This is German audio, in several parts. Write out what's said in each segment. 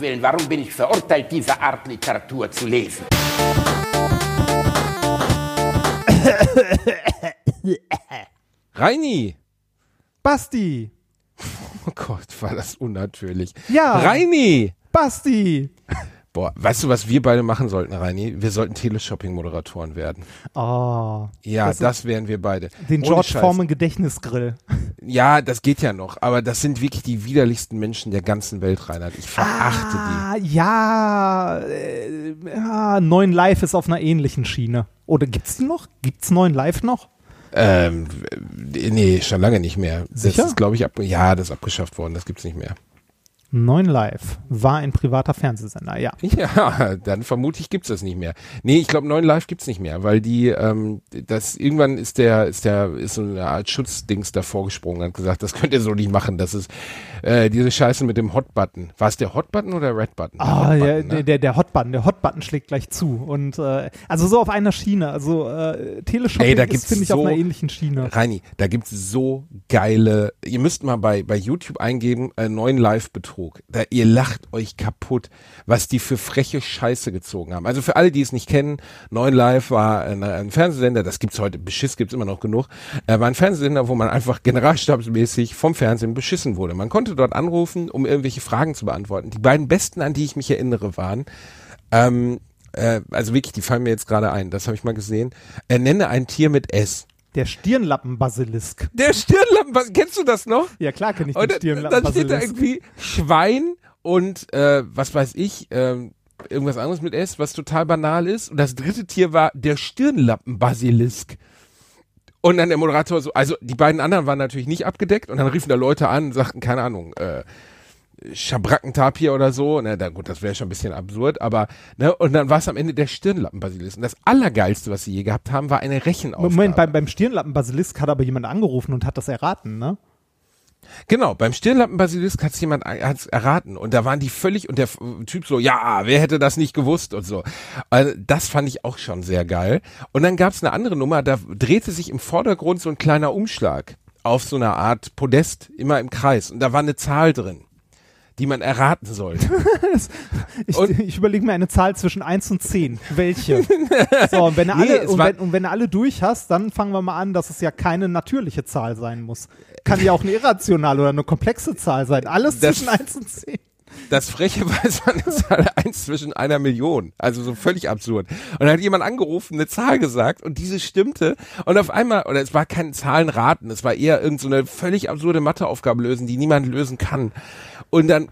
Willen, warum bin ich verurteilt, diese Art Literatur zu lesen? Reini! Basti! Oh Gott, war das unnatürlich. Ja. Reini! Basti! Boah, weißt du, was wir beide machen sollten, Reini? Wir sollten Teleshopping-Moderatoren werden. Oh, Ja, Das das, wären wir beide. den Ohne George Scheiß. Foreman Gedächtnisgrill. Ja, das geht ja noch, aber das sind wirklich die widerlichsten Menschen der ganzen Welt, Reinhard. Ich verachte Ah, ja, äh, ja, Neun Live ist auf einer ähnlichen Schiene. Oder gibt's die noch? Gibt's Neun Live noch? die. Ähm, nee, schon lange nicht mehr. Sicher? Das ist, glaube ich, ab, ja, das ist abgeschafft worden, das gibt's nicht mehr. Neun Live war ein privater Fernsehsender, ja. Ja, dann vermute ich gibt's das nicht mehr. Nee, ich glaube, neuen Live gibt's nicht mehr, weil die, ähm, das irgendwann ist der, ist der, ist so eine Art Schutzdings davor gesprungen und hat gesagt, das könnt ihr so nicht machen. Das ist äh, diese Scheiße mit dem Hot-Button. War es der Hot-Button oder der Red-Button? Ah, Hot-Button, ja, ne? der, der, der Hotbutton, der Hotbutton schlägt gleich zu. Und äh, also so auf einer Schiene. Also äh, Teleshopping Ey, da ist, finde ich, so- auf einer ähnlichen Schiene. Reini, da gibt's so geile, ihr müsst mal bei, bei YouTube eingeben, äh, neuen Live-Betrug. Da, ihr lacht euch kaputt, was die für freche Scheiße gezogen haben. Also für alle, die es nicht kennen, neuen Live war ein, ein Fernsehsender, das gibt's heute, Beschiss gibt's immer noch genug, äh, war ein Fernsehsender, wo man einfach generalstabsmäßig vom Fernsehen beschissen wurde. Man konnte dort anrufen, um irgendwelche Fragen zu beantworten. Die beiden besten, an die ich mich erinnere, waren, ähm, äh, also wirklich, die fallen mir jetzt gerade ein, das habe ich mal gesehen, äh, nenne ein Tier mit S. Der Stirnlappenbasilisk. Der Stirnlappen, was, kennst du das noch? Ja, klar kenne ich den dann, dann steht da Stirnlappenbasilisk. irgendwie Schwein und äh, was weiß ich, ähm, irgendwas anderes mit S, was total banal ist. Und das dritte Tier war der Stirnlappenbasilisk. Und dann der Moderator so, also die beiden anderen waren natürlich nicht abgedeckt und dann riefen da Leute an und sagten, keine Ahnung, äh, Schabrackentapir oder so. Na, da, gut, das wäre schon ein bisschen absurd, aber, ne, und dann war es am Ende der Stirnlappenbasilisk. Und das Allergeilste, was sie je gehabt haben, war eine Rechenaufgabe. Moment, beim, beim Stirnlappenbasilisk hat aber jemand angerufen und hat das erraten, ne? Genau, beim Stirnlappenbasilisk hat's jemand hat's erraten und da waren die völlig und der Typ so, ja, wer hätte das nicht gewusst und so. Also das fand ich auch schon sehr geil. Und dann gab's eine andere Nummer, da drehte sich im Vordergrund so ein kleiner Umschlag auf so einer Art Podest, immer im Kreis und da war eine Zahl drin, die man erraten sollte. Ich, ich überlege mir eine Zahl zwischen 1 und 10. Welche? so, und wenn, du Nee, alle, und, wenn, und wenn du alle durch hast, dann fangen wir mal an, dass es ja keine natürliche Zahl sein muss. Kann ja auch eine irrationale oder eine komplexe Zahl sein. Alles Das- zwischen 1 und 10. Das Freche war eine Zahl eins zwischen einer Million. Also so völlig absurd. Und dann hat jemand angerufen, eine Zahl gesagt und diese stimmte. Und auf einmal, oder es war kein Zahlenraten, es war eher irgend so völlig absurde Matheaufgabe lösen, die niemand lösen kann. Und dann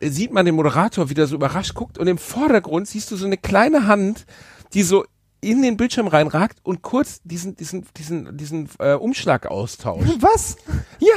sieht man den Moderator wieder so überrascht guckt und im Vordergrund siehst du so eine kleine Hand, die so in den Bildschirm reinragt und kurz diesen, diesen, diesen, diesen äh, Umschlag austauscht. Was? Ja,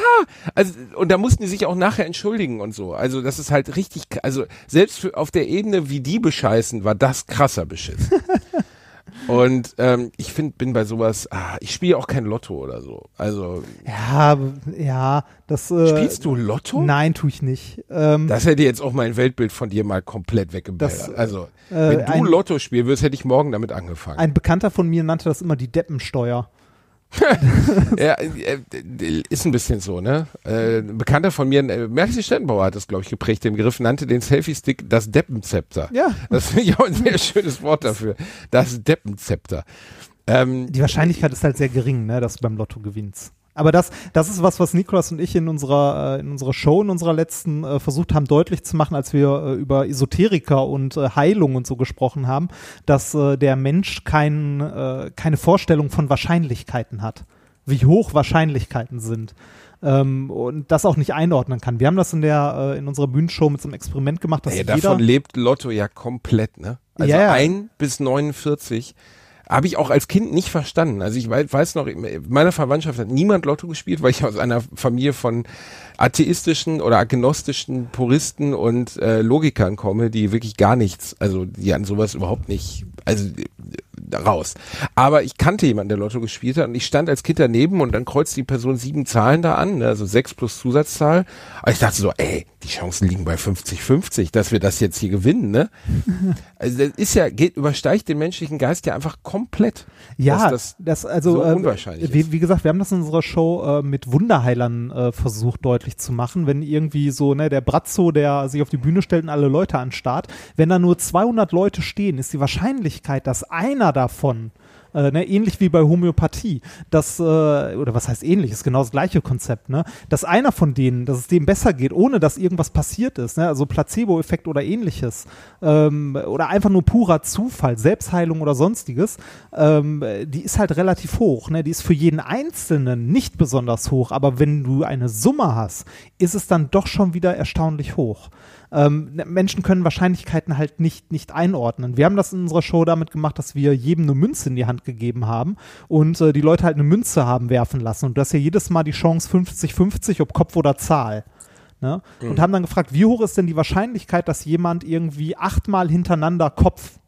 also und da mussten die sich auch nachher entschuldigen und so. Also das ist halt richtig, also selbst für, auf der Ebene, wie die bescheißen, war das krasser Beschiss. und ähm, ich finde, bin bei sowas, ah, ich spiele auch kein Lotto oder so. Also Ja, ja, das. Äh, spielst du Lotto? Nein, tue ich nicht. Ähm, Das hätte jetzt auch mein Weltbild von dir mal komplett weggeballert. Das, also äh, wenn du ein- Lotto spielen würdest, hätte ich morgen damit angefangen. ein Bekannter von mir nannte das immer die Deppensteuer. Ja, äh, ist ein bisschen so, ne? Äh, ein Bekannter von mir, äh, Merkel Stettenbauer hat das, glaube ich, geprägt, den Begriff, nannte den Selfie-Stick das Deppenzepter. Ja. Das finde ich auch ein sehr schönes Wort dafür. Das Deppenzepter. Ähm, Die Wahrscheinlichkeit ist halt sehr gering, ne, dass du beim Lotto gewinnst. Aber das, das ist was, was Nikolas und ich in unserer, äh, in unserer Show, in unserer letzten, äh, versucht haben deutlich zu machen, als wir äh, über Esoteriker und äh, Heilung und so gesprochen haben, dass äh, der Mensch kein, äh, keine Vorstellung von Wahrscheinlichkeiten hat, wie hoch Wahrscheinlichkeiten sind. Ähm, und das auch nicht einordnen kann. Wir haben das in der, in unserer Bühnenshow mit so einem Experiment gemacht, dass ey, jeder, davon lebt Lotto ja komplett, ne? Also Ja, ja. ein bis 49 habe ich auch als Kind nicht verstanden. Also ich weiß, noch, in meiner Verwandtschaft hat niemand Lotto gespielt, weil ich aus einer Familie von atheistischen oder agnostischen Puristen und äh, Logikern komme, die wirklich gar nichts, also die an sowas überhaupt nicht, also raus. Aber ich kannte jemanden, der Lotto gespielt hat und ich stand als Kind daneben und dann kreuzt die Person sieben Zahlen da an, ne, also sechs plus Zusatzzahl. Und ich dachte so, ey, die Chancen liegen bei 50-50, dass wir das jetzt hier gewinnen, ne? Also das ist ja, geht, übersteigt den menschlichen Geist ja einfach komplett. Ja, dass das, also so äh, unwahrscheinlich wie, wie gesagt, wir haben das in unserer Show äh, mit Wunderheilern äh, versucht deutlich zu machen, wenn irgendwie so ne der Brazzo, der sich auf die Bühne stellt und alle Leute anstarrt, wenn da nur 200 Leute stehen, ist die Wahrscheinlichkeit, dass einer davon. Äh, ne, ähnlich wie bei Homöopathie, dass, äh, oder was heißt ähnlich, ist genau das gleiche Konzept, ne, dass einer von denen, dass es dem besser geht, ohne dass irgendwas passiert ist, ne, also Placebo-Effekt oder ähnliches, ähm, oder einfach nur purer Zufall, Selbstheilung oder sonstiges, ähm, die ist halt relativ hoch, ne, die ist für jeden Einzelnen nicht besonders hoch, aber wenn du eine Summe hast, ist es dann doch schon wieder erstaunlich hoch ähm, ne, Menschen können Wahrscheinlichkeiten halt nicht, nicht einordnen. Wir haben das in unserer Show damit gemacht, dass wir jedem eine Münze in die Hand gegeben haben und äh, die Leute halt eine Münze haben werfen lassen. Und du hast ja jedes Mal die Chance 50-50, ob Kopf oder Zahl. Ne? Und haben dann gefragt, wie hoch ist denn die Wahrscheinlichkeit, dass jemand irgendwie achtmal hintereinander Kopf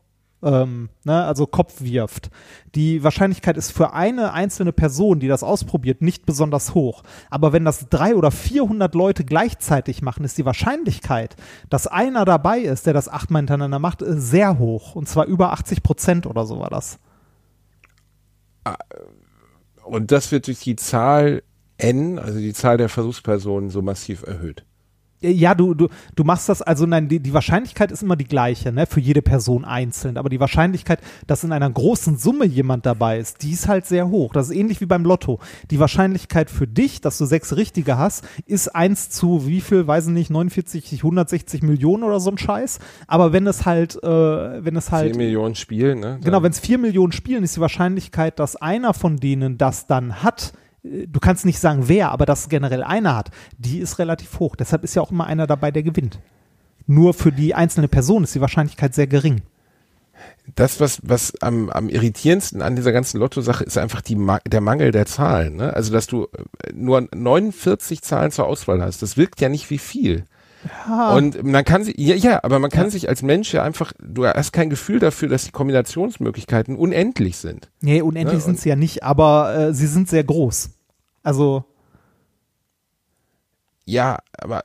ähm, ne, also Kopf wirft. Die Wahrscheinlichkeit ist für eine einzelne Person, die das ausprobiert, nicht besonders hoch. Aber wenn das drei oder 400 Leute gleichzeitig machen, ist die Wahrscheinlichkeit, dass einer dabei ist, der das achtmal hintereinander macht, äh, sehr hoch. Und zwar über 80 Prozent oder so war das. Und das wird durch die Zahl N, also die Zahl der Versuchspersonen, so massiv erhöht. Ja, du, du, du machst das, also nein, die, die Wahrscheinlichkeit ist immer die gleiche, ne, für jede Person einzeln. Aber die Wahrscheinlichkeit, dass in einer großen Summe jemand dabei ist, die ist halt sehr hoch. Das ist ähnlich wie beim Lotto. Die Wahrscheinlichkeit für dich, dass du sechs richtige hast, ist eins zu wie viel, weiß ich nicht, 49, 160 Millionen oder so ein Scheiß. Aber wenn es halt, äh, wenn es halt. 10 Millionen Spielen, ne? Genau, wenn es vier Millionen spielen, ist die Wahrscheinlichkeit, dass einer von denen das dann hat, du kannst nicht sagen wer, aber dass generell einer hat, die ist relativ hoch. Deshalb ist ja auch immer einer dabei, der gewinnt. Nur für die einzelne Person ist die Wahrscheinlichkeit sehr gering. das, was, was am, am irritierendsten an dieser ganzen Lotto-Sache ist einfach die, der Mangel der Zahlen. Ne? Also, dass du äh, nur 49 Zahlen zur Auswahl hast, das wirkt ja nicht wie viel. Und man kann sich, ja, ja, aber man kann sich als Mensch ja einfach, du hast kein Gefühl dafür, dass die Kombinationsmöglichkeiten unendlich sind. Nee, unendlich Ja, sind sie ja nicht, aber äh, sie sind sehr groß. Also, Ja, aber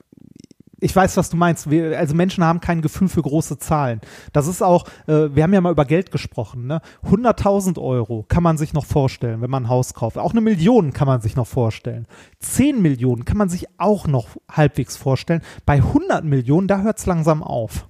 ich weiß, was du meinst. Wir, also Menschen haben kein Gefühl für große Zahlen. Das ist auch, äh, wir haben ja mal über Geld gesprochen. Ne? 100.000 Euro kann man sich noch vorstellen, wenn man ein Haus kauft. Auch eine Million kann man sich noch vorstellen. 10 Millionen kann man sich auch noch halbwegs vorstellen. Bei 100 Millionen, da hört es langsam auf.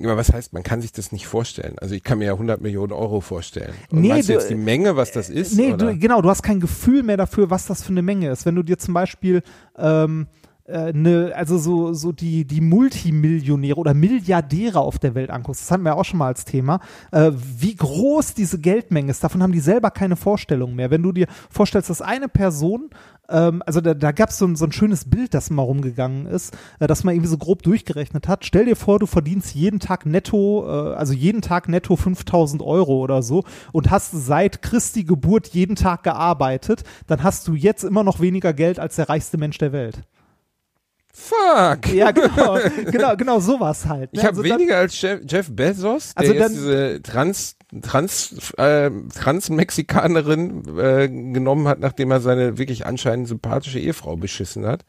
Aber was heißt, man kann sich das nicht vorstellen? Also ich kann mir ja 100 Millionen Euro vorstellen. Und Nee, meinst du du- jetzt die Menge, was das ist? Nee, du, genau, du hast kein Gefühl mehr dafür, was das für eine Menge ist. Wenn du dir zum Beispiel ähm, äh, ne, also so, so die, die Multimillionäre oder Milliardäre auf der Welt anguckst, das hatten wir auch schon mal als Thema, äh, wie groß diese Geldmenge ist, davon haben die selber keine Vorstellung mehr. Wenn du dir vorstellst, dass eine Person ähm, also da, da gab so es so ein schönes Bild, das mal rumgegangen ist, äh, dass man irgendwie so grob durchgerechnet hat. Stell dir vor, du verdienst jeden Tag netto, äh, also jeden Tag netto 5000 Euro oder so und hast seit Christi Geburt jeden Tag gearbeitet, dann hast du jetzt immer noch weniger Geld als der reichste Mensch der Welt. Fuck! Ja, genau, genau, genau sowas halt. ne? Ich habe Also weniger als Jeff, Jeff Bezos, der Also jetzt dann- diese Trans, Trans, äh, Trans-Mexikanerin äh, genommen hat, nachdem er seine wirklich anscheinend sympathische Ehefrau beschissen hat.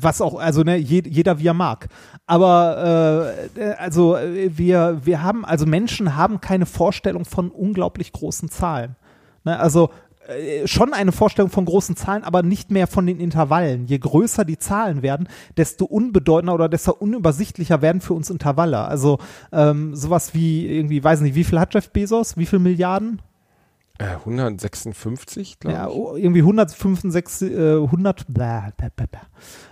Was auch, also ne, je, jeder wie er mag. Aber äh, äh, also äh, wir, wir haben, also Menschen haben keine Vorstellung von unglaublich großen Zahlen. Ne, also äh, schon eine Vorstellung von großen Zahlen, aber nicht mehr von den Intervallen. Je größer die Zahlen werden, desto unbedeutender oder desto unübersichtlicher werden für uns Intervalle. Also ähm, sowas wie irgendwie, weiß nicht, wie viel hat Jeff Bezos? Wie viel Milliarden? Äh, 156, glaube Ja, ich. oh, irgendwie 165, äh, 100, blah, blah, blah, blah.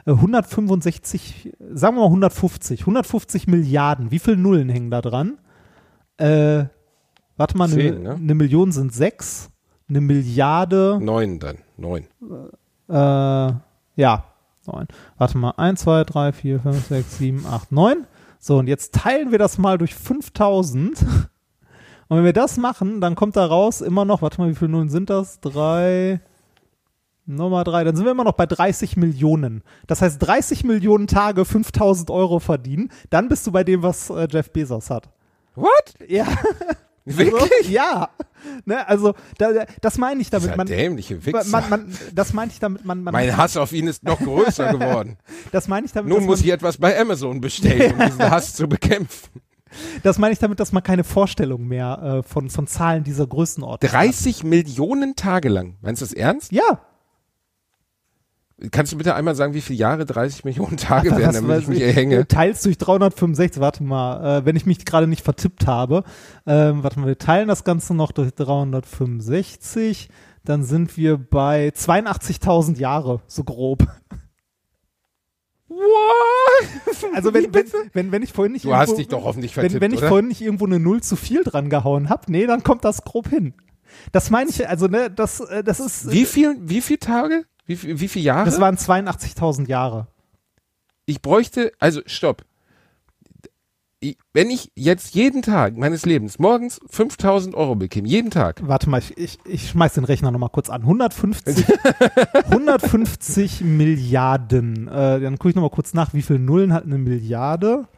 Äh, 165, sagen wir mal 150, 150 Milliarden. Wie viele Nullen hängen da dran? Äh, warte mal, eine, ne? eine Million sind sechs, eine Milliarde, Neun dann, neun. äh, ja, neun. Warte mal, eins, zwei, drei, vier, fünf, sechs, sieben, acht, neun. So, und jetzt teilen wir das mal durch 5000. Und wenn wir das machen, dann kommt da raus immer noch, warte mal, wie viele Nullen sind das? Drei, Nummer drei, dann sind wir immer noch bei 30 Millionen. Das heißt, 30 Millionen Tage 5000 Euro verdienen, dann bist du bei dem, was äh, Jeff Bezos hat. What? Ja, Wirklich? ja. Ne, also da, da- das meine ich damit. Man, dämliche Wichser. man, man, das meine ich damit. Man, man, mein Hass auf ihn ist noch größer geworden. das meine ich damit. Nun muss ich etwas bei Amazon bestellen, um diesen Hass zu bekämpfen. das meine ich damit, dass man keine Vorstellung mehr äh, von von Zahlen dieser Größenordnung. hat. 30 Millionen Tage lang. Meinst du das ernst? Ja. Kannst du bitte einmal sagen, wie viele Jahre 30 Millionen Tage werden, damit ich mich ich, erhänge? Teils durch 365, warte mal, äh, wenn ich mich gerade nicht vertippt habe. Ähm, warte mal, wir teilen das Ganze noch durch 365, dann sind wir bei 82.000 Jahre, so grob. What? Also wenn, wenn, wenn, wenn ich vorhin nicht Du hast irgendwo- dich doch hoffentlich wenn, vertippt, wenn ich oder? vorhin nicht irgendwo eine Null zu viel dran gehauen habe, nee, dann kommt das grob hin. Das meine ich, also ne, das, äh, das ist, Wie viel, wie viele Tage? Wie, wie viele Jahre? das waren 82.000 Jahre. ich bräuchte, also stopp. Wenn ich jetzt jeden Tag meines Lebens morgens 5000 Euro bekäme, jeden Tag, Warte mal, ich, ich, ich schmeiß den Rechner nochmal kurz an. 150, 150 Milliarden. Äh, dann gucke ich nochmal kurz nach, wie viele Nullen hat eine Milliarde?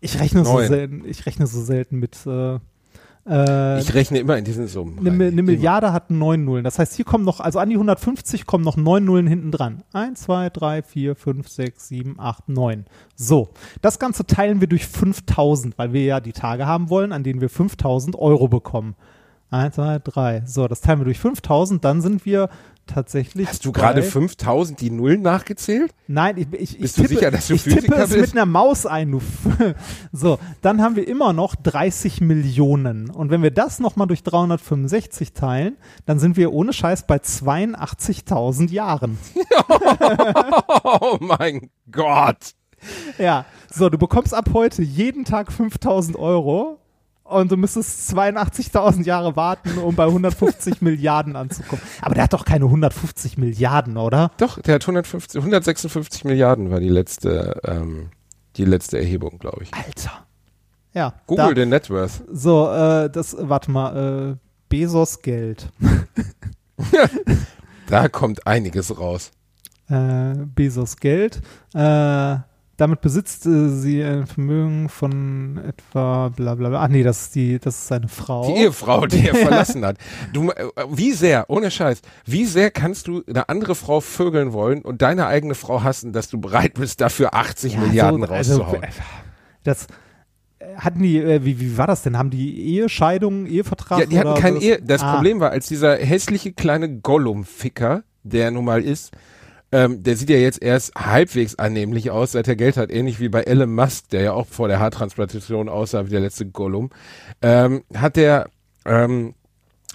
Ich rechne so selten, ich rechne so selten mit. Äh, äh, ich rechne immer in diesen Summen. eine, eine Immer. Milliarde hat neun Nullen. Das heißt, hier kommen noch, also an die 150 kommen noch neun Nullen hinten dran. Eins, zwei, drei, vier, fünf, sechs, sieben, acht, neun. So, das Ganze teilen wir durch 5000, weil wir ja die Tage haben wollen, an denen wir 5000 Euro bekommen. Eins, zwei, drei. So, das teilen wir durch 5000, dann sind wir tatsächlich. Hast du gerade bei- 5000 die Nullen nachgezählt? Nein, ich, ich, ich du tippe, sicher, dass du ich tippe es bist? mit einer Maus ein. Du so, dann haben wir immer noch 30 Millionen. Und wenn wir das nochmal durch 365 teilen, dann sind wir ohne Scheiß bei 82.000 Jahren. Oh mein Gott. Ja, so, du bekommst ab heute jeden Tag 5.000 Euro. Und du müsstest 82.000 Jahre warten, um bei 150 Milliarden anzukommen. Aber der hat doch keine 150 Milliarden, oder? Doch, der hat 150, 156 Milliarden war die letzte, ähm, die letzte Erhebung, glaube ich. Alter. Ja. Google da, den Net Worth. So, äh, das, warte mal, äh, Bezos Geld. Da kommt einiges raus. Äh, Bezos Geld. Äh, damit besitzt äh, sie ein Vermögen von etwa bla bla bla. Ach nee, das ist die, das ist seine Frau. Die Ehefrau, die er verlassen hat. Du, äh, wie sehr, ohne Scheiß, wie sehr kannst du eine andere Frau vögeln wollen und deine eigene Frau hassen, dass du bereit bist, dafür 80 Ja, Milliarden so, also, rauszuhauen? äh, Das äh, hatten die, äh, wie, wie war das denn? Haben die Ehescheidung, Ehevertrag? ja, die hatten oder kein was? Ehe. Das Ah, Problem war, als dieser hässliche kleine Gollum-Ficker, der nun mal ist, ähm, der sieht ja jetzt erst halbwegs annehmlich aus, seit er Geld hat, ähnlich wie bei Elon Musk, der ja auch vor der Haartransplantation aussah wie der letzte Gollum, ähm, hat der, ähm,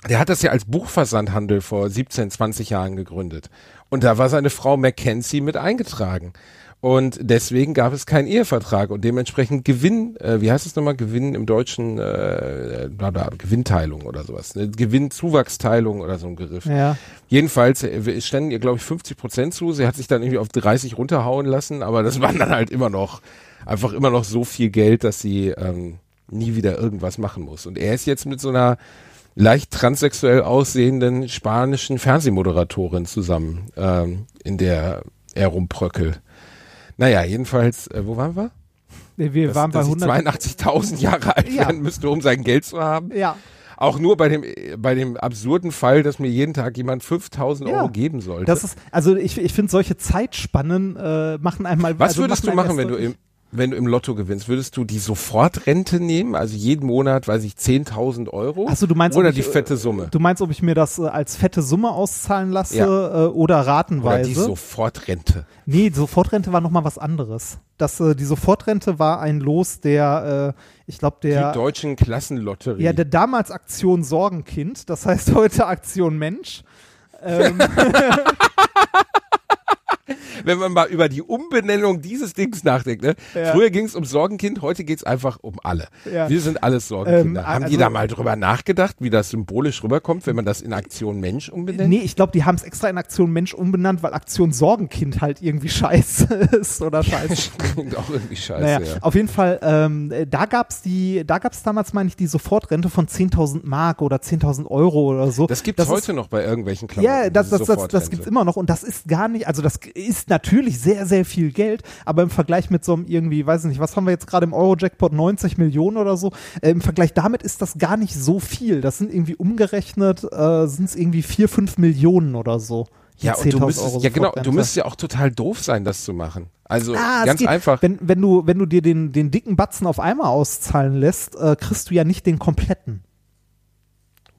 der hat das ja als Buchversandhandel vor 17, 20 Jahren gegründet. Und da war seine Frau Mackenzie mit eingetragen. Und deswegen gab es keinen Ehevertrag und dementsprechend Gewinn, äh, wie heißt es nochmal, Gewinn im Deutschen, äh, bla bla, Gewinnteilung oder sowas, ne? Gewinnzuwachsteilung oder so ein Begriff. Ja. Jedenfalls, äh, standen ihr, glaube ich, 50 Prozent zu. Sie hat sich dann irgendwie auf 30 runterhauen lassen, aber das waren dann halt immer noch, einfach immer noch so viel Geld, dass sie ähm, nie wieder irgendwas machen muss. Und er ist jetzt mit so einer leicht transsexuell aussehenden spanischen Fernsehmoderatorin zusammen, ähm, in der er rumpröckelt. Naja, jedenfalls, äh, wo waren wir? Wir Dass, waren bei dass ich 100. 82.000 Jahre alt Ja. werden müsste, um sein Geld zu haben. Ja. Auch nur bei dem, bei dem absurden Fall, dass mir jeden Tag jemand 5000 Ja. Euro geben sollte. Das ist, also ich, ich finde solche Zeitspannen äh, machen einmal. Was also würdest du machen, wenn du im, wenn du im Lotto gewinnst? Würdest du die Sofortrente nehmen? Also jeden Monat, weiß ich, 10.000 Euro? Ach so, du meinst, Oder die ich, äh, fette Summe? Du meinst, ob ich mir das äh, als fette Summe auszahlen lasse Ja. äh, oder Oder ratenweise? die Sofortrente? nee, die Sofortrente war nochmal was anderes. Das, äh, die Sofortrente war ein Los der, ich glaube, der, die deutschen Klassenlotterie. ja, der damals Aktion Sorgenkind, das heißt heute Aktion Mensch. Ähm, wenn man mal über die Umbenennung dieses Dings nachdenkt. Ne? Ja. Früher ging es um Sorgenkind, heute geht es einfach um alle. Ja. Wir sind alles Sorgenkinder. Ähm, Haben die also- da mal drüber nachgedacht, wie das symbolisch rüberkommt, wenn man das in Aktion Mensch umbenennt? nee, ich glaube, die haben es extra in Aktion Mensch umbenannt, weil Aktion Sorgenkind halt irgendwie scheiße ist oder scheiße. Klingt auch irgendwie scheiße, Naja, ja. auf jeden Fall, ähm, äh, da gab's die, da damals, meine ich, die Sofortrente von 10.000 Mark oder 10.000 Euro oder so. Das gibt's ist- heute noch bei irgendwelchen Klamotten. Ja, das, das, das, das Sofortrente. gibt's immer noch und das ist gar nicht, also das ist natürlich sehr, sehr viel Geld, aber im Vergleich mit so einem irgendwie, weiß ich nicht, was haben wir jetzt gerade im Euro-Jackpot, 90 Millionen oder so, äh, im Vergleich damit ist das gar nicht so viel. Das sind irgendwie umgerechnet, äh, sind es irgendwie 4, 5 Millionen oder so. Ja, und du 10.000 müsstest, Euro ja genau, du müsstest ja auch total doof sein, das zu machen. Also Ah, ganz einfach. Wenn, wenn, du, wenn du dir den, den dicken Batzen auf einmal auszahlen lässt, äh, kriegst du ja nicht den kompletten.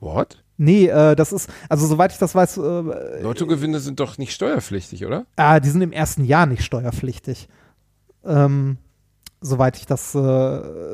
What? Nee, äh, das ist, also soweit ich das weiß, äh, Lottogewinne sind doch nicht steuerpflichtig, oder? ah, die sind im ersten Jahr nicht steuerpflichtig. Ähm, soweit ich das, äh,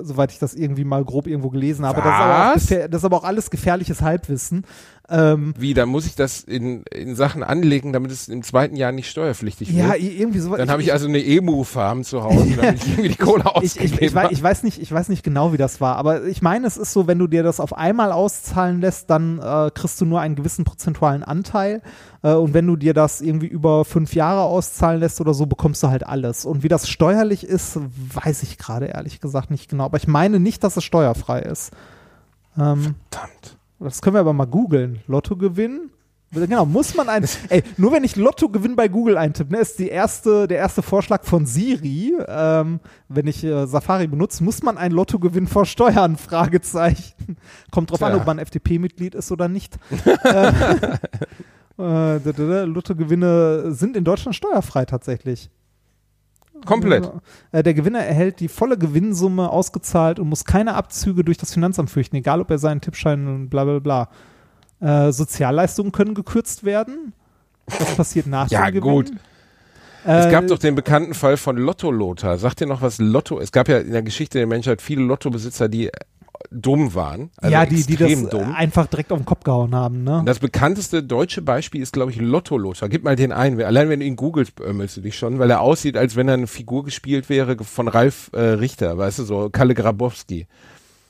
soweit ich das irgendwie mal grob irgendwo gelesen habe. Das ist, das ist aber auch alles gefährliches Halbwissen. Ähm, Wie, dann muss ich das in, in Sachen anlegen, damit es im zweiten Jahr nicht steuerpflichtig ja, wird. i- irgendwie so. Dann habe ich also eine Emu-Farm zu Hause, damit ich irgendwie die Kohle ich, ich, ausgegeben ich, weiß, ich, weiß nicht, ich weiß nicht genau, wie das war, aber ich meine, es ist so, wenn du dir das auf einmal auszahlen lässt, dann äh, kriegst du nur einen gewissen prozentualen Anteil. Äh, und wenn du dir das irgendwie über fünf Jahre auszahlen lässt oder so, bekommst du halt alles. Und wie das steuerlich ist, weiß ich gerade ehrlich gesagt nicht genau. Aber ich meine nicht, dass es steuerfrei ist. Ähm, Verdammt. das können wir aber mal googeln. Lottogewinn. Genau, muss man ein. Ey, nur wenn ich Lottogewinn bei Google eintippe, ne, ist die erste, der erste Vorschlag von Siri, ähm, wenn ich äh, Safari benutze, muss man ein Lottogewinn versteuern? Fragezeichen. Kommt drauf an, Tja. ob man FDP-Mitglied ist oder nicht. äh, äh, da, Lottogewinne sind in Deutschland steuerfrei tatsächlich. Komplett. Äh, Der Gewinner erhält die volle Gewinnsumme ausgezahlt und muss keine Abzüge durch das Finanzamt fürchten, egal ob er seinen Tippschein und bla bla bla. Äh, Sozialleistungen können gekürzt werden. Das passiert nach Ja, dem Gewinn. gut. Äh, Es gab doch den bekannten Fall von Lotto Lothar. Sagt ihr noch was Lotto? Es gab ja in der Geschichte der Menschheit viele Lottobesitzer, die dumm waren. Also ja, die, die das dumm. einfach direkt auf den Kopf gehauen haben, ne? Das bekannteste deutsche Beispiel ist, glaube ich, Lotto Lothar. Gib mal den ein. Allein wenn du ihn googelst, beömmelst du dich schon, weil er aussieht, als wenn er eine Figur gespielt wäre von Ralf äh, Richter, weißt du, so Kalle Grabowski.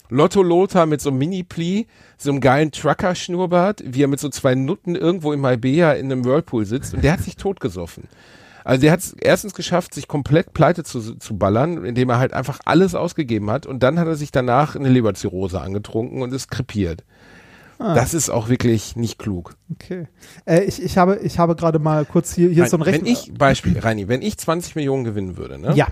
Lotto Lothar mit so einem Mini-Pli, so einem geilen Trucker-Schnurrbart, wie er mit so zwei Nutten irgendwo im Marbella in einem Whirlpool sitzt und der hat sich totgesoffen. Also der hat es erstens geschafft, sich komplett pleite zu, zu ballern, indem er halt einfach alles ausgegeben hat und dann hat er sich danach eine Leberzirrhose angetrunken und ist krepiert. Ah. Das ist auch wirklich nicht klug. Okay. Äh, ich, ich habe, ich habe gerade mal kurz hier, hier ist so ein wenn Rechner. ich, Beispiel, Reini, wenn ich 20 Millionen gewinnen würde, ne? ja,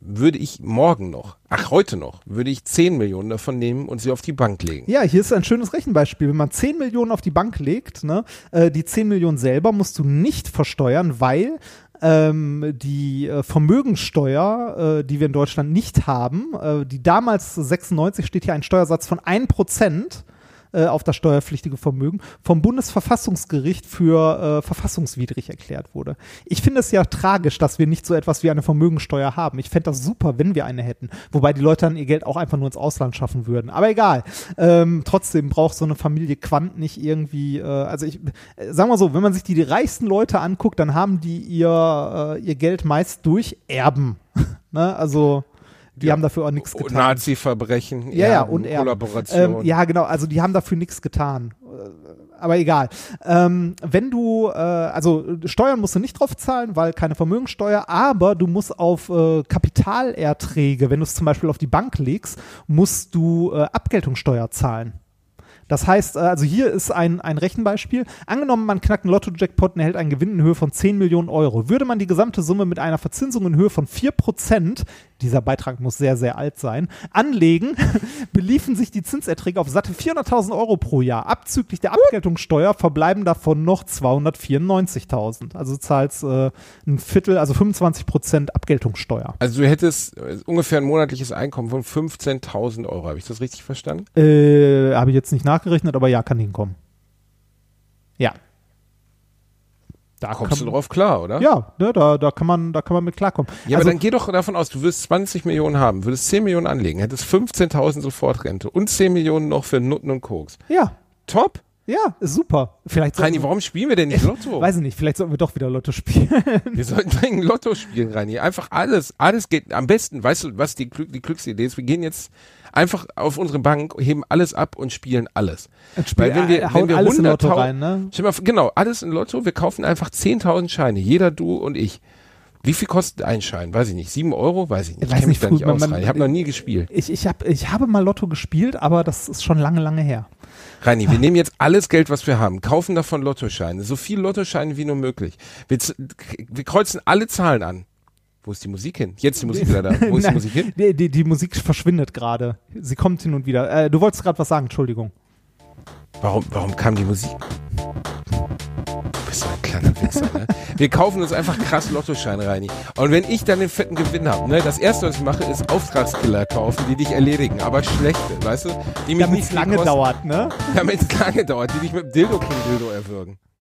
würde ich morgen noch, ach heute noch, würde ich 10 Millionen davon nehmen und sie auf die Bank legen. Ja, hier ist ein schönes Rechenbeispiel. Wenn man 10 Millionen auf die Bank legt, ne, äh, die 10 Millionen selber musst du nicht versteuern, weil ähm, die äh, Vermögenssteuer, äh, die wir in Deutschland nicht haben, äh, die damals 96 steht hier ein Steuersatz von 1% äh, auf das steuerpflichtige Vermögen vom Bundesverfassungsgericht für äh, verfassungswidrig erklärt wurde. Ich finde es ja tragisch, dass wir nicht so etwas wie eine Vermögensteuer haben. Ich fände das super, wenn wir eine hätten. Wobei die Leute dann ihr Geld auch einfach nur ins Ausland schaffen würden. Aber egal. Ähm, trotzdem braucht so eine Familie Quant nicht irgendwie, äh, also ich, äh, sagen wir so, wenn man sich die, die reichsten Leute anguckt, dann haben die ihr, äh, ihr Geld meist durch Erben. ne? Also die Ja. haben dafür auch nichts Und getan. Nazi-Verbrechen, Ja, ja, und. Kollaboration. Ähm, ja, genau, also die haben dafür nichts getan. Äh, Aber egal. Ähm, wenn du, äh, also Steuern musst du nicht drauf zahlen, weil keine Vermögensteuer, aber du musst auf äh, Kapitalerträge, wenn du es zum Beispiel auf die Bank legst, musst du äh, Abgeltungssteuer zahlen. Das heißt, äh, also hier ist ein, ein Rechenbeispiel. Angenommen, man knackt einen Lotto-Jackpot und erhält einen Gewinn in Höhe von 10 Millionen Euro. Würde man die gesamte Summe mit einer Verzinsung in Höhe von 4%, dieser Beitrag muss sehr, sehr alt sein, anlegen, beliefen sich die Zinserträge auf satte 400.000 Euro pro Jahr. Abzüglich der Abgeltungssteuer verbleiben davon noch 294.000. Also du zahlst äh, ein Viertel, also 25% Abgeltungssteuer. also du hättest äh, ungefähr ein monatliches Einkommen von 15.000 Euro. Habe ich das richtig verstanden? Äh, Habe ich jetzt nicht nachgerechnet, aber ja, kann hinkommen. Ja. Da Kommst kann, du drauf klar, oder? Ja, ne, da, da, kann man, da kann man mit klarkommen. Ja, also, aber dann geh doch davon aus, du wirst 20 Millionen haben, würdest 10 Millionen anlegen, hättest 15.000 Sofortrente und 10 Millionen noch für Nutten und Koks. ja, Top. Ja, ist super. Vielleicht Reini, warum spielen wir denn nicht Lotto? weiß ich nicht, vielleicht sollten wir doch wieder Lotto spielen. Wir sollten dringend Lotto spielen, Reini. Einfach alles, alles geht. Am besten, weißt du, was die, die Glücksidee ist? Wir gehen jetzt einfach auf unsere Bank, heben alles ab und spielen alles. Spiel- wenn wir- äh, wenn wir alles in 100.000 Lotto rein, ne? Mal, genau, alles in Lotto. Wir kaufen einfach 10.000 Scheine. Jeder, du und ich. Wie viel kostet ein Schein? Weiß ich nicht. 7 Euro? Weiß ich nicht. Ich Weiß kenne mich da nicht früher- aus. man-. Ich habe noch nie gespielt. Ich, ich, hab, ich habe mal Lotto gespielt, aber das ist schon lange, lange her. Reini, wir nehmen jetzt alles Geld, was wir haben, kaufen davon Lottoscheine, so viel Lottoscheine wie nur möglich. Wir, wir kreuzen alle Zahlen an. Wo ist die Musik hin? Jetzt die Musik wieder da. Wo ist die Nein, Musik hin? Die, die, die Musik verschwindet gerade. Sie kommt hin und wieder. Äh, du wolltest gerade was sagen, Entschuldigung. Warum, warum kam die Musik? Kleiner Wichser, ne? Wir kaufen uns einfach krass Lottoscheine, Reini. Und wenn ich dann den fetten Gewinn habe, ne, das erste, was ich mache, ist Auftragskiller kaufen, die dich erledigen, aber schlechte, weißt du? Die mich Damit es lange kosten, dauert, ne? Damit es lange dauert, die dich mit dem Dildo King Dildo erwürgen.